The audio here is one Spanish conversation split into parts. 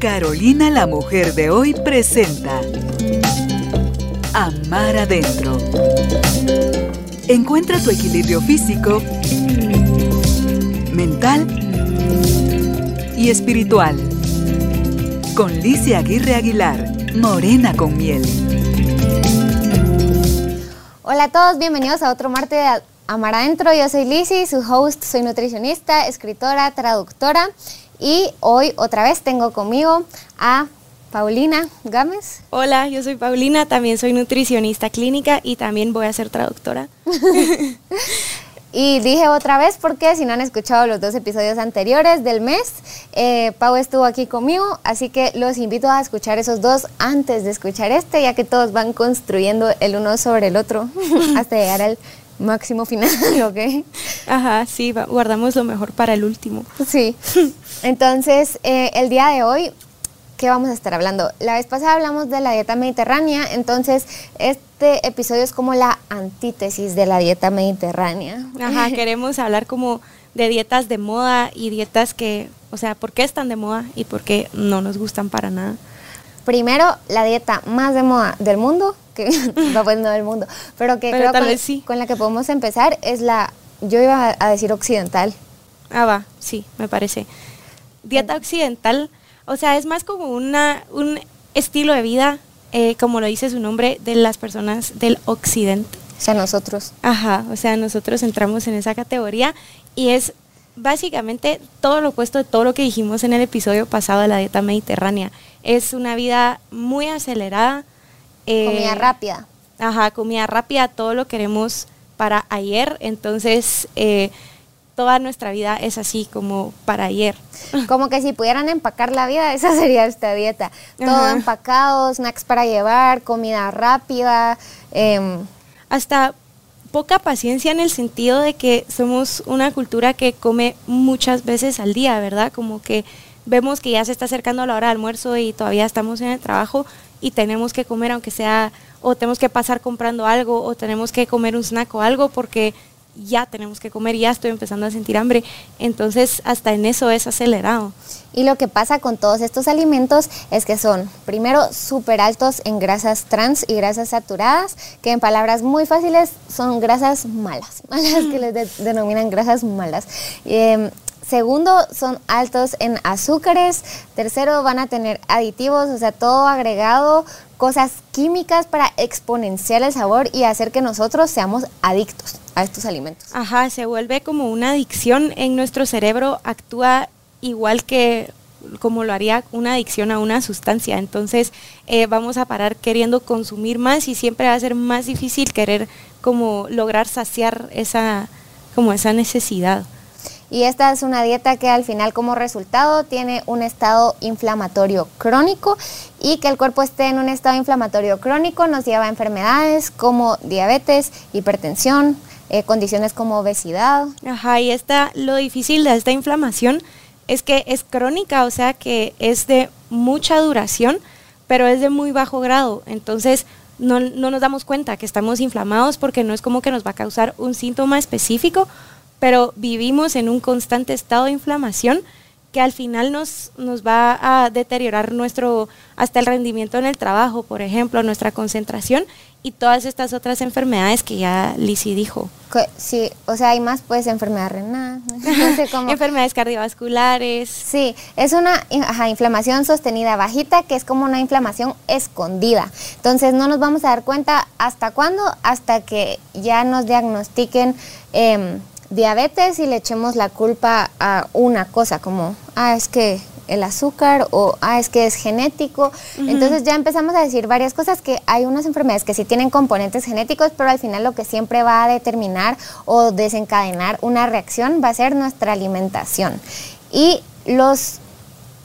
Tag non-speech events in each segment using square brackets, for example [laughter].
Carolina la mujer de hoy presenta Amar adentro. Encuentra tu equilibrio físico, mental y espiritual. Con Licia Aguirre Aguilar, Morena con miel. Hola a todos, bienvenidos a otro martes de Amar Adentro. Yo soy Lizzy, su host, soy nutricionista, escritora, traductora y hoy otra vez tengo conmigo a Paulina Gámez. Hola, yo soy Paulina, también soy nutricionista clínica y también voy a ser traductora. [laughs] y dije otra vez porque si no han escuchado los dos episodios anteriores del mes, eh, Pau estuvo aquí conmigo, así que los invito a escuchar esos dos antes de escuchar este, ya que todos van construyendo el uno sobre el otro [laughs] hasta llegar al máximo final, [laughs] ¿ok? Ajá, sí, guardamos lo mejor para el último. Sí. Entonces, eh, el día de hoy, ¿qué vamos a estar hablando? La vez pasada hablamos de la dieta mediterránea, entonces este episodio es como la antítesis de la dieta mediterránea. Ajá, [laughs] queremos hablar como de dietas de moda y dietas que, o sea, ¿por qué están de moda y por qué no nos gustan para nada? Primero, la dieta más de moda del mundo, que [laughs] va pues no del mundo, pero que creo con, la que podemos empezar es la, yo iba a decir occidental. Ah, va, sí, me parece. Dieta occidental, o sea, es más como una, un estilo de vida, eh, como lo dice su nombre, de las personas del occidente. O sea, nosotros. Ajá, o sea, nosotros entramos en esa categoría y es básicamente todo lo opuesto de todo lo que dijimos en el episodio pasado de la dieta mediterránea. Es una vida muy acelerada. Eh, comida rápida. Ajá, comida rápida, todo lo queremos para ayer, entonces eh, toda nuestra vida es así como para ayer. [laughs] Como que si pudieran empacar la vida, esa sería esta dieta. Todo empacado, snacks para llevar, comida rápida. Em, Hasta poca paciencia en el sentido de que somos una cultura que come muchas veces al día, ¿verdad? Como que vemos que ya se está acercando la hora de almuerzo y todavía estamos en el trabajo y tenemos que comer aunque sea o tenemos que pasar comprando algo o tenemos que comer un snack o algo porque ya tenemos que comer, ya estoy empezando a sentir hambre. Entonces, hasta en eso es acelerado. Y lo que pasa con todos estos alimentos es que son, primero, súper altos en grasas trans y grasas saturadas, que en palabras muy fáciles son grasas malas, [laughs] malas que les denominan grasas malas. Em, Segundo, son altos en azúcares. Tercero, van a tener aditivos, o sea, todo agregado, cosas químicas para exponenciar el sabor y hacer que nosotros seamos adictos a estos alimentos. Ajá, se vuelve como una adicción en nuestro cerebro, actúa igual que como lo haría una adicción a una sustancia. Entonces eh, vamos a parar queriendo consumir más y siempre va a ser más difícil querer como lograr saciar esa, como esa necesidad. Y esta es una dieta que al final como resultado tiene un estado inflamatorio crónico y que el cuerpo esté en un estado inflamatorio crónico nos lleva a enfermedades como diabetes, hipertensión, eh, condiciones como obesidad. Ajá, y esta, lo difícil de esta inflamación es que es crónica, o sea que es de mucha duración, pero es de muy bajo grado. Entonces, no, no nos damos cuenta que estamos inflamados porque no es como que nos va a causar un síntoma específico, pero vivimos en un constante estado de inflamación que al final nos, nos va a deteriorar nuestro, hasta el rendimiento en el trabajo, por ejemplo, nuestra concentración y todas estas otras enfermedades que ya Lizzie dijo. Sí, o sea, hay más, pues, enfermedad renal, [laughs] enfermedades cardiovasculares. Sí, es una inflamación sostenida bajita, que es como una inflamación escondida. Entonces, no nos vamos a dar cuenta hasta cuándo, hasta que ya nos diagnostiquen eh, diabetes y le echemos la culpa a una cosa, como, ah, es que el azúcar o, ah, es que es genético. Entonces ya empezamos a decir varias cosas que hay unas enfermedades que sí tienen componentes genéticos, pero al final lo que siempre va a determinar o desencadenar una reacción va a ser nuestra alimentación. Y los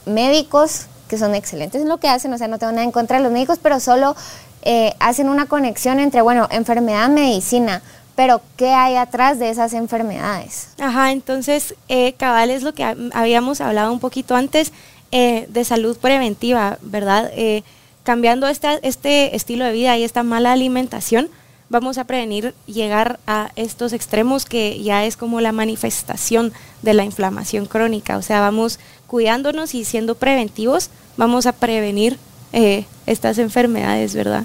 médicos, que son excelentes en lo que hacen, o sea, no tengo nada en contra de los médicos, pero solo eh, hacen una conexión entre, bueno, enfermedad, medicina pero ¿qué hay atrás de esas enfermedades? Ajá, entonces, eh, cabal es lo que habíamos hablado un poquito antes eh, de salud preventiva, ¿verdad? Eh, cambiando este estilo de vida y esta mala alimentación, vamos a prevenir llegar a estos extremos que ya es como la manifestación de la inflamación crónica. O sea, vamos cuidándonos y siendo preventivos, vamos a prevenir eh, estas enfermedades, ¿verdad?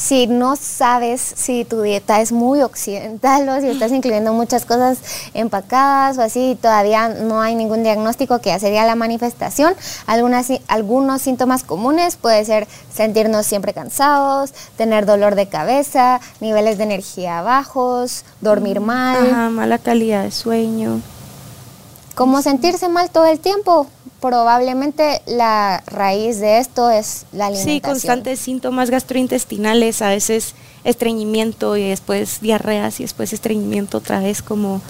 Si no sabes si tu dieta es muy occidental o si estás incluyendo muchas cosas empacadas o así y todavía no hay ningún diagnóstico que sería la manifestación, algunas, algunos síntomas comunes puede ser sentirnos siempre cansados, tener dolor de cabeza, niveles de energía bajos, dormir mal. mala calidad de sueño. Como sentirse mal todo el tiempo, probablemente la raíz de esto es la alimentación. Sí, constantes síntomas gastrointestinales, a veces estreñimiento y después diarreas y después estreñimiento otra vez como...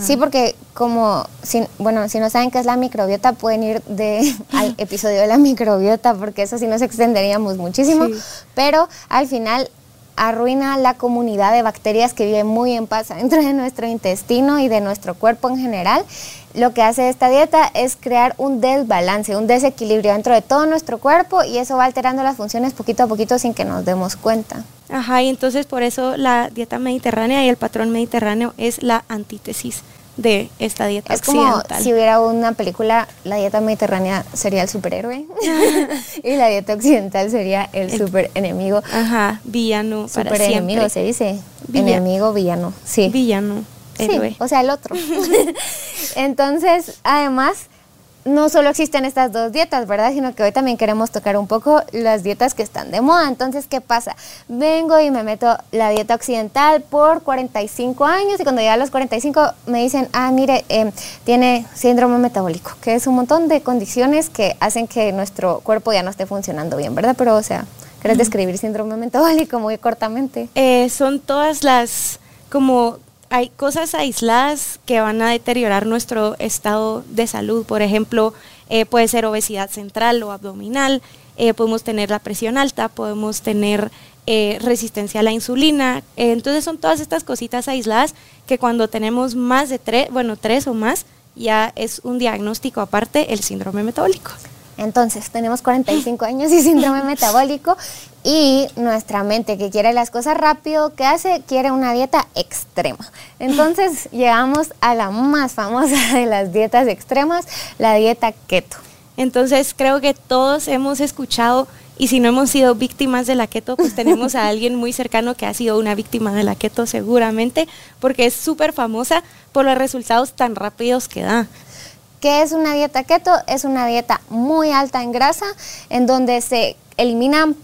Sí, porque como, si, bueno, si no saben qué es la microbiota, pueden ir de, [laughs] al episodio de la microbiota, porque eso sí nos extenderíamos muchísimo, pero al final arruina la comunidad de bacterias que vive muy en paz [laughs] dentro de nuestro intestino y de nuestro cuerpo en general. Lo que hace esta dieta es crear un desbalance, un desequilibrio dentro de todo nuestro cuerpo y eso va alterando las funciones poquito a poquito sin que nos demos cuenta. Ajá, y entonces por eso la dieta mediterránea y el patrón mediterráneo es la antítesis de esta dieta es como si hubiera una película, la dieta mediterránea sería el superhéroe [laughs] y la dieta occidental sería el, super enemigo. Ajá, villano super enemigo se dice. Enemigo, villano, sí. Villano, héroe. o sea, el otro. [laughs] Entonces, además, no solo existen estas dos dietas, ¿verdad? Sino que hoy también queremos tocar un poco las dietas que están de moda. Entonces, ¿qué pasa? Vengo y me meto la dieta occidental por 45 años y cuando llega a los 45 me dicen, ah, mire, em, tiene síndrome metabólico, que es un montón de condiciones que hacen que nuestro cuerpo ya no esté funcionando bien, ¿verdad? Pero, o sea, ¿querés describir síndrome metabólico muy cortamente? Eh, son todas las como hay cosas aisladas que van a deteriorar nuestro estado de salud. Por ejemplo, eh, puede ser obesidad central o abdominal, eh, podemos tener la presión alta, podemos tener eh, resistencia a la insulina. entonces son todas estas cositas aisladas que cuando tenemos más de tres, bueno, tres o más, ya es un diagnóstico aparte el síndrome metabólico. Entonces, tenemos 45 años y [laughs] síndrome metabólico y nuestra mente que quiere las cosas rápido, ¿qué hace? Quiere una dieta extrema. Entonces, [laughs] llegamos a la más famosa [laughs] de las dietas extremas, la dieta keto. Entonces, creo que todos hemos escuchado y si no hemos sido víctimas de la keto, pues tenemos a alguien muy cercano que ha sido una víctima de la keto seguramente, porque es súper famosa por los resultados tan rápidos que da. ¿Qué es una dieta keto? Es una dieta muy alta en grasa, en donde se eliminan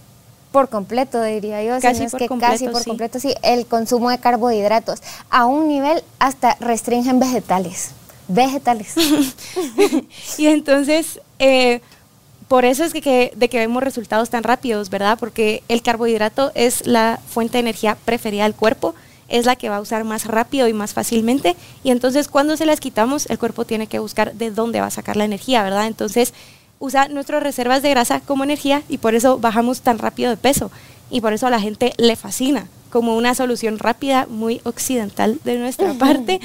por completo, diría yo, casi por completo, casi por completo, sí, el consumo de carbohidratos, a un nivel hasta restringen vegetales, vegetales. [laughs] y entonces, eh, por eso es que, de que vemos resultados tan rápidos, ¿verdad? Porque el carbohidrato es la fuente de energía preferida del cuerpo, es la que va a usar más rápido y más fácilmente. Y entonces cuando se las quitamos, el cuerpo tiene que buscar de dónde va a sacar la energía, ¿verdad? Entonces usa nuestras reservas de grasa como energía y por eso bajamos tan rápido de peso. Y por eso a la gente le fascina como una solución rápida, muy occidental de nuestra parte.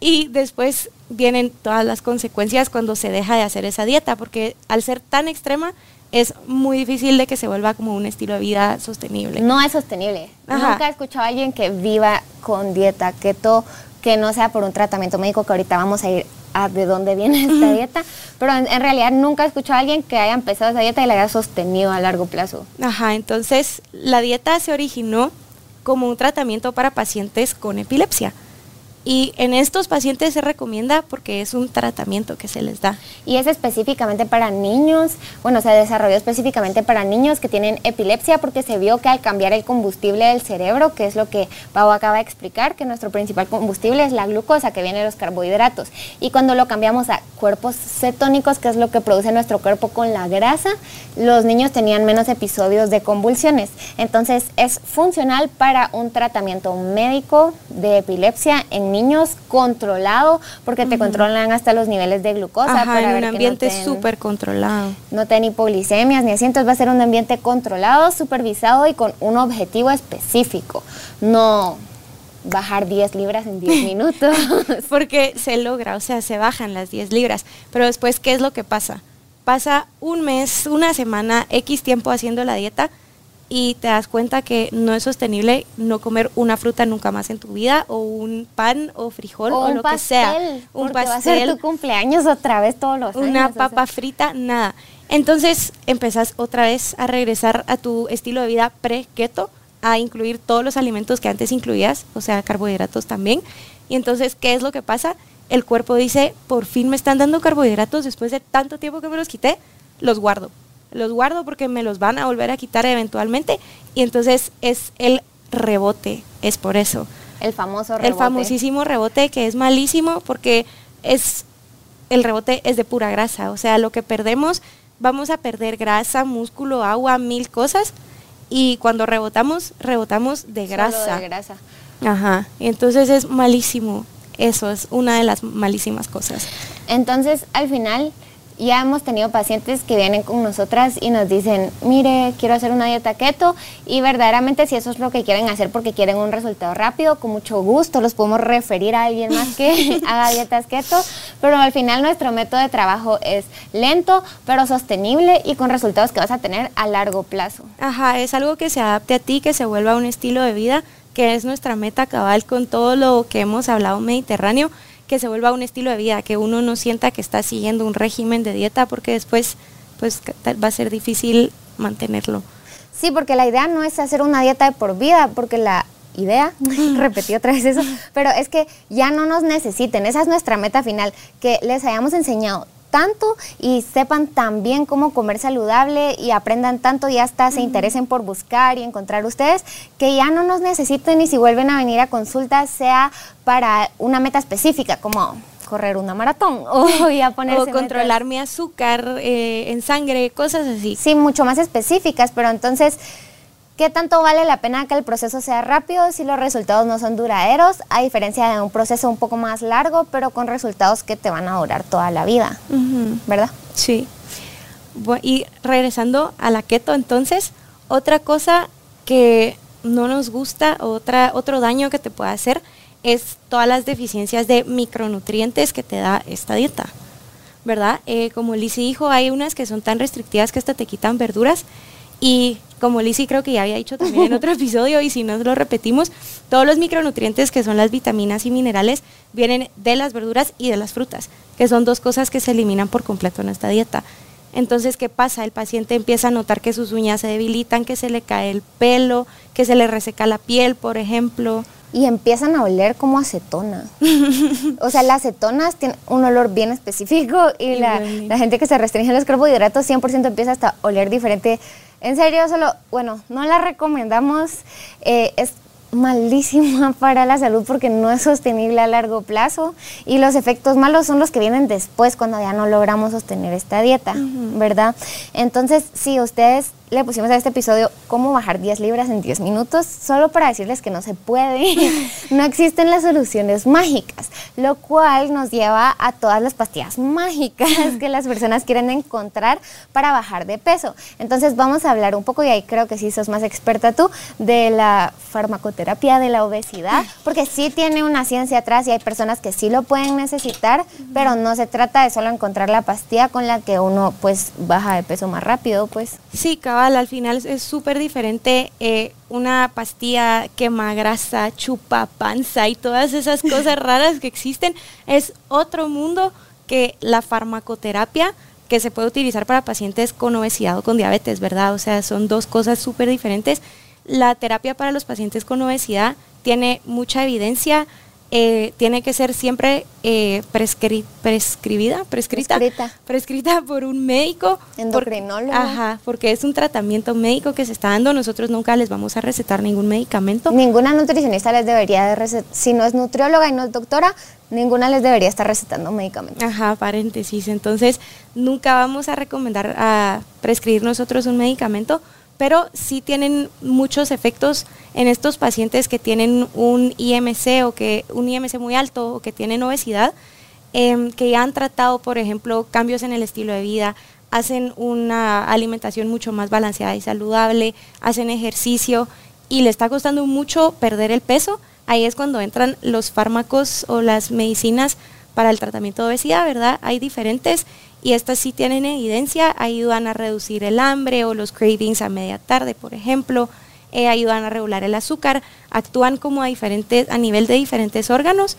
Y después vienen todas las consecuencias cuando se deja de hacer esa dieta, porque al ser tan extrema, es muy difícil de que se vuelva como un estilo de vida sostenible. No es sostenible. Nunca he escuchado a alguien que viva con dieta keto que no sea por un tratamiento médico, que ahorita vamos a ir a de dónde viene esta dieta, pero en, realidad nunca he escuchado a alguien que haya empezado esa dieta y la haya sostenido a largo plazo. Ajá, entonces la dieta se originó como un tratamiento para pacientes con epilepsia. Y en estos pacientes se recomienda porque es un tratamiento que se les da. Y es específicamente para niños, bueno, se desarrolló específicamente para niños que tienen epilepsia porque se vio que al cambiar el combustible del cerebro, que es lo que Pau acaba de explicar, que nuestro principal combustible es la glucosa que viene de los carbohidratos. Y cuando lo cambiamos a cuerpos cetónicos, que es lo que produce nuestro cuerpo con la grasa, los niños tenían menos episodios de convulsiones. Entonces es funcional para un tratamiento médico de epilepsia en niños controlado, porque te controlan hasta los niveles de glucosa. Ajá, en un ambiente súper controlado. No ten hipoglicemias ni así, entonces va a ser un ambiente controlado, supervisado y con un objetivo específico. No bajar 10 libras en 10 [laughs] minutos. porque se logra, o sea, se bajan las 10 libras. Pero después, ¿qué es lo que pasa? Pasa un mes, una semana, X tiempo haciendo la dieta y te das cuenta que no es sostenible no comer una fruta nunca más en tu vida o un pan o frijol o, lo que sea. Un pastel. Va a ser tu cumpleaños otra vez todos los años. Una papa frita, nada. Entonces empezás otra vez a regresar a tu estilo de vida pre-keto, a incluir todos los alimentos que antes incluías, o sea, carbohidratos también. Y entonces, ¿qué es lo que pasa? El cuerpo dice, por fin me están dando carbohidratos después de tanto tiempo que me los quité, los guardo los guardo porque me los van a volver a quitar eventualmente y entonces es el rebote, es por eso. El famoso rebote. El famosísimo rebote que es malísimo porque es el rebote es de pura grasa, o sea, lo que perdemos vamos a perder grasa, músculo, agua, mil cosas y cuando rebotamos, rebotamos de grasa. de grasa. Ajá, y entonces es malísimo. Eso es una de las malísimas cosas. Entonces, al final, ya hemos tenido pacientes que vienen con nosotras y nos dicen, mire, quiero hacer una dieta keto y verdaderamente si eso es lo que quieren hacer porque quieren un resultado rápido, con mucho gusto los podemos referir a alguien más que [laughs] haga dietas keto, pero al final nuestro método de trabajo es lento, pero sostenible y con resultados que vas a tener a largo plazo. Ajá, es algo que se adapte a ti, que se vuelva un estilo de vida, que es nuestra meta cabal con todo lo que hemos hablado mediterráneo que se vuelva un estilo de vida, que uno no sienta que está siguiendo un régimen de dieta porque después pues va a ser difícil mantenerlo. Sí, porque la idea no es hacer una dieta de por vida, porque la idea, [laughs] repetí otra vez eso, pero es que ya no nos necesiten, esa es nuestra meta final, que les hayamos enseñado tanto y sepan también cómo comer saludable y aprendan tanto y hasta se interesen por buscar y encontrar ustedes, que ya no nos necesiten y si vuelven a venir a consulta sea para una meta específica, como correr una maratón [laughs] o [laughs] ya ponerse o controlar mi azúcar eh, en sangre, cosas así. Sí, mucho más específicas, pero entonces ¿Qué tanto vale la pena que el proceso sea rápido si los resultados no son duraderos, a diferencia de un proceso un poco más largo, pero con resultados que te van a durar toda la vida? ¿Verdad? Sí. Y regresando a la keto, entonces, otra cosa que no nos gusta, otra, otro daño que te puede hacer, es todas las deficiencias de micronutrientes que te da esta dieta. ¿Verdad? Eh, como Lizzie dijo, hay unas que son tan restrictivas que hasta te quitan verduras y como Lizzie creo que ya había dicho también en otro [laughs] episodio, y si no lo repetimos, todos los micronutrientes que son las vitaminas y minerales vienen de las verduras y de las frutas, que son dos cosas que se eliminan por completo en esta dieta. Entonces, ¿qué pasa? El paciente empieza a notar que sus uñas se debilitan, que se le cae el pelo, que se le reseca la piel, por ejemplo. Y empiezan a oler como acetona. [laughs] o sea, las acetonas tienen un olor bien específico y, la, la, gente que se restringe los carbohidratos 100% empieza hasta a oler diferente en serio, solo, bueno, no la recomendamos. Eh, es malísima [laughs] para la salud porque no es sostenible a largo plazo y los efectos malos son los que vienen después cuando ya no logramos sostener esta dieta, ¿verdad? Entonces, si ustedes le pusimos a este episodio cómo bajar 10 libras en 10 minutos, solo para decirles que no se puede, [laughs] no existen las soluciones mágicas, lo cual nos lleva a todas las pastillas mágicas que las personas quieren encontrar para bajar de peso. Entonces vamos a hablar un poco, y ahí creo que sí sos más experta tú, de la farmacoterapia de la obesidad, porque sí tiene una ciencia atrás y hay personas que sí lo pueden necesitar, pero no se trata de solo encontrar la pastilla con la que uno pues baja de peso más rápido, pues. Sí, al final es súper diferente eh, una pastilla quema grasa, chupa panza y todas esas cosas [laughs] raras que existen. Es otro mundo que la farmacoterapia que se puede utilizar para pacientes con obesidad o con diabetes, ¿verdad? O sea, son dos cosas súper diferentes. La terapia para los pacientes con obesidad tiene mucha evidencia, eh, tiene que ser siempre eh, prescribida, prescrita, prescrita por un médico. Endocrinólogo. ajá, porque es un tratamiento médico que se está dando. Nosotros nunca les vamos a recetar ningún medicamento. Ninguna nutricionista les debería de recetar, si no es nutrióloga y no es doctora, ninguna les debería estar recetando medicamentos. Ajá, paréntesis. Entonces, nunca vamos a recomendar a prescribir nosotros un medicamento pero sí tienen muchos efectos en estos pacientes que tienen un IMC o que un IMC muy alto o que tienen obesidad, em, que ya han tratado, por ejemplo, cambios en el estilo de vida, hacen una alimentación mucho más balanceada y saludable, hacen ejercicio y le está costando mucho perder el peso, ahí es cuando entran los fármacos o las medicinas para el tratamiento de obesidad, ¿verdad? Hay diferentes y estas sí tienen evidencia, ayudan a reducir el hambre o los cravings a media tarde, por ejemplo, eh, ayudan a regular el azúcar, actúan como a, diferentes, a nivel de diferentes órganos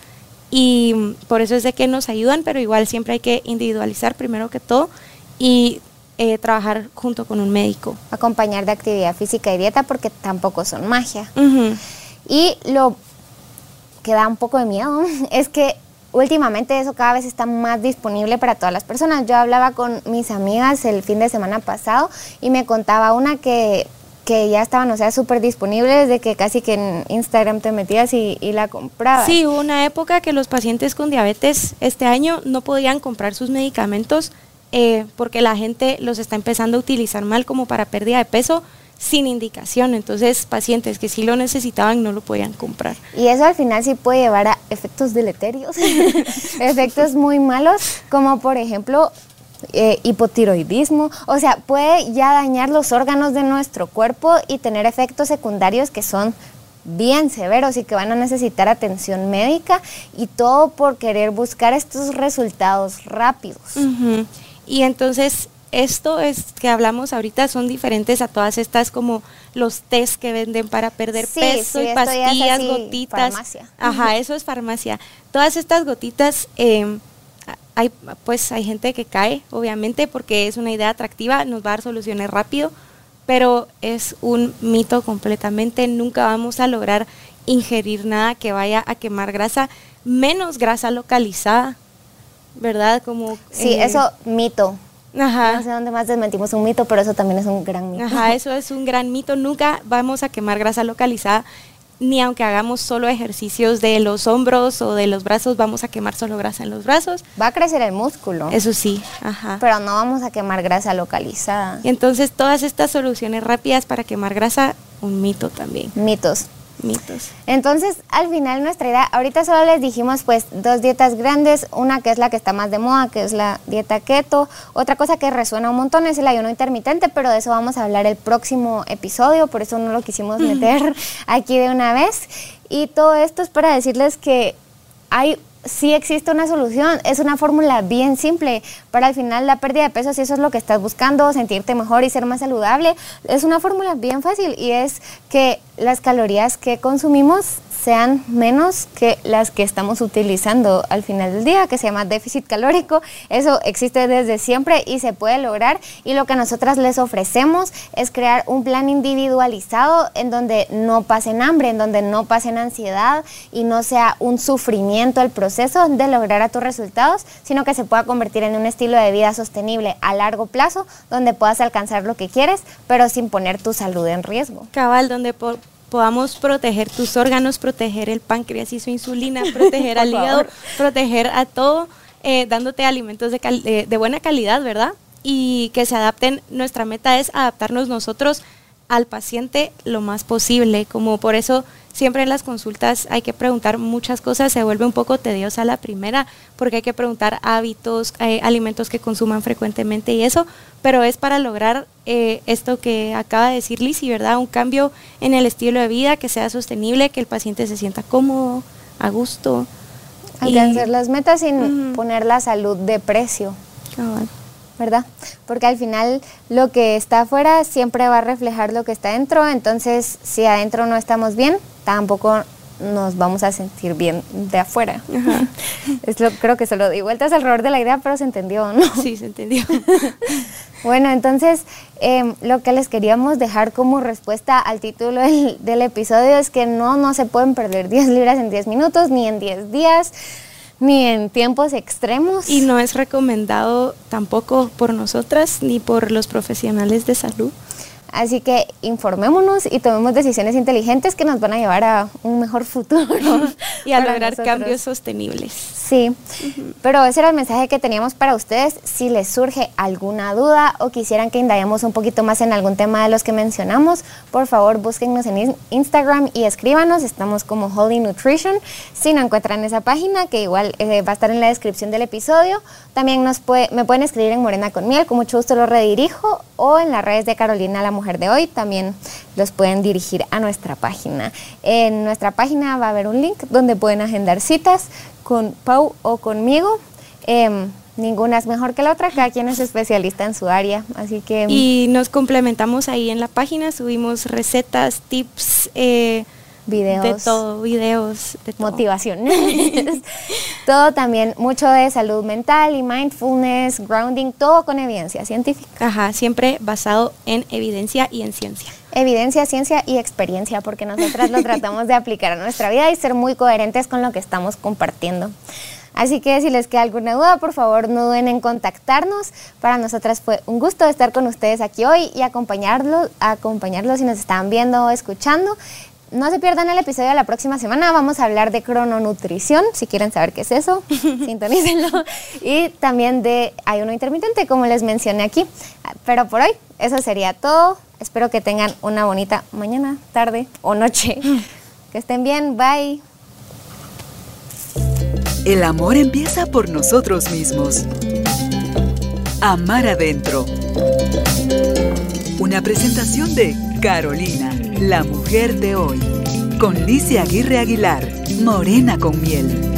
y por eso es de que nos ayudan, pero igual siempre hay que individualizar primero que todo y eh, trabajar junto con un médico. Acompañar de actividad física y dieta porque tampoco son magia. Y lo que da un poco de miedo [laughs] es que últimamente eso cada vez está más disponible para todas las personas. Yo hablaba con mis amigas el fin de semana pasado y me contaba una que que ya estaban, o sea, súper disponibles, de que casi que en Instagram te metías y, la comprabas. Sí, hubo una época que los pacientes con diabetes este año no podían comprar sus medicamentos eh, porque la gente los está empezando a utilizar mal como para pérdida de peso sin indicación. Entonces, pacientes que sí lo necesitaban no lo podían comprar. Y eso al final sí puede llevar a efectos deleterios, [laughs] efectos muy malos, como por ejemplo eh, hipotiroidismo, o sea, puede ya dañar los órganos de nuestro cuerpo y tener efectos secundarios que son bien severos y que van a necesitar atención médica y todo por querer buscar estos resultados rápidos. Y entonces esto es que hablamos ahorita son diferentes a todas estas como los test que venden para perder peso y pastillas, gotitas. Farmacia. Ajá, eso es farmacia. Todas estas gotitas eh, hay, pues hay gente que cae, obviamente, porque es una idea atractiva, nos va a dar soluciones rápido, pero es un mito completamente. Nunca vamos a lograr ingerir nada que vaya a quemar grasa, menos grasa localizada, ¿verdad? Como, sí, eh, eso mito. Ajá. No sé dónde más desmentimos un mito, pero eso también es un gran mito. Ajá, [laughs] eso es un gran mito. Nunca vamos a quemar grasa localizada ni aunque hagamos solo ejercicios de los hombros o de los brazos, vamos a quemar solo grasa en los brazos. Va a crecer el músculo. Eso sí, ajá. Pero no vamos a quemar grasa localizada. Y entonces todas estas soluciones rápidas para quemar grasa, un mito también. Mitos mitos. Entonces, al final nuestra idea, ahorita solo les dijimos pues dos dietas grandes, una que es la que está más de moda, que es la dieta keto, otra cosa que resuena un montón es el ayuno intermitente, pero de eso vamos a hablar el próximo episodio, por eso no lo quisimos meter [laughs] aquí de una vez. Y todo esto es para decirles que hay sí existe una solución. Es una fórmula bien simple para al final la pérdida de peso, si eso es lo que estás buscando, sentirte mejor y ser más saludable. Es una fórmula bien fácil y es que las calorías que consumimos sean menos que las que estamos utilizando al final del día, que se llama déficit calórico. Eso existe desde siempre y se puede lograr. Y lo que nosotras les ofrecemos es crear un plan individualizado en donde no pasen hambre, en donde no pasen ansiedad y no sea un sufrimiento el proceso de lograr a tus resultados, sino que se pueda convertir en un estilo de vida sostenible a largo plazo, donde puedas alcanzar lo que quieres, pero sin poner tu salud en riesgo. Cabal, donde por podamos proteger tus órganos, proteger el páncreas y su insulina, [laughs] proteger al hígado, proteger a todo, eh, dándote alimentos de, de, buena calidad, ¿verdad? Y que se adapten, nuestra meta es adaptarnos nosotros al paciente lo más posible, como por eso siempre en las consultas hay que preguntar muchas cosas, se vuelve un poco tediosa la primera, porque hay que preguntar hábitos, eh, alimentos que consuman frecuentemente y eso, pero es para lograr eh, esto que acaba de decir Lizzy, ¿verdad? Un cambio en el estilo de vida que sea sostenible, que el paciente se sienta cómodo, a gusto. Alcanzar las metas sin poner la salud de precio. ¿Verdad? Porque al final lo que está afuera siempre va a reflejar lo que está dentro, entonces si adentro no estamos bien, tampoco nos vamos a sentir bien de afuera. [laughs] Es lo, creo que se lo di vueltas alrededor de la idea, pero se entendió, ¿no? [laughs] Sí, se entendió. [laughs] bueno, entonces em, lo que les queríamos dejar como respuesta al título del, del episodio es que no, no se pueden perder 10 libras en 10 minutos ni en 10 días ni en tiempos extremos. Y no es recomendado tampoco por nosotras ni por los profesionales de salud. Así que informémonos y tomemos decisiones inteligentes que nos van a llevar a un mejor futuro. [laughs] y a [laughs] lograr cambios sostenibles. Sí, pero ese era el mensaje que teníamos para ustedes. Si les surge alguna duda o quisieran que indaguemos un poquito más en algún tema de los que mencionamos, por favor búsquennos en Instagram y escríbanos. Estamos como Holy Nutrition. Si no encuentran esa página, que igual eh, va a estar en la descripción del episodio, también nos puede, me pueden escribir en Morena con Miel, con mucho gusto lo redirijo, o en las redes de Carolina la Mujer de Hoy, también los pueden dirigir a nuestra página. En nuestra página va a haber un link donde pueden agendar citas con Pau o conmigo. Em, ninguna es mejor que la otra, cada quien es especialista en su área, así que... Y nos complementamos ahí en la página, subimos recetas, tips, eh, videos. De todo, videos, de todo. Motivación. [laughs] todo también, mucho de salud mental y mindfulness, grounding, todo con evidencia científica. Ajá, siempre basado en evidencia y en ciencia. Evidencia, ciencia y experiencia, porque nosotras lo tratamos de aplicar a nuestra vida y ser muy coherentes con lo que estamos compartiendo. Así que si les queda alguna duda, por favor no duden en contactarnos. Para nosotras fue un gusto estar con ustedes aquí hoy y acompañarlos, acompañarlos si nos están viendo o escuchando. No se pierdan el episodio de la próxima semana. Vamos a hablar de crononutrición. Si quieren saber qué es eso, [laughs] sintonícenlo. Y también de ayuno intermitente, como les mencioné aquí. Pero por hoy, eso sería todo. Espero que tengan una bonita mañana, tarde o noche. [laughs] Que estén bien. Bye. El amor empieza por nosotros mismos. Amar adentro. Una presentación de Carolina, la mujer de hoy. Con Licia Aguirre Aguilar, Morena con miel.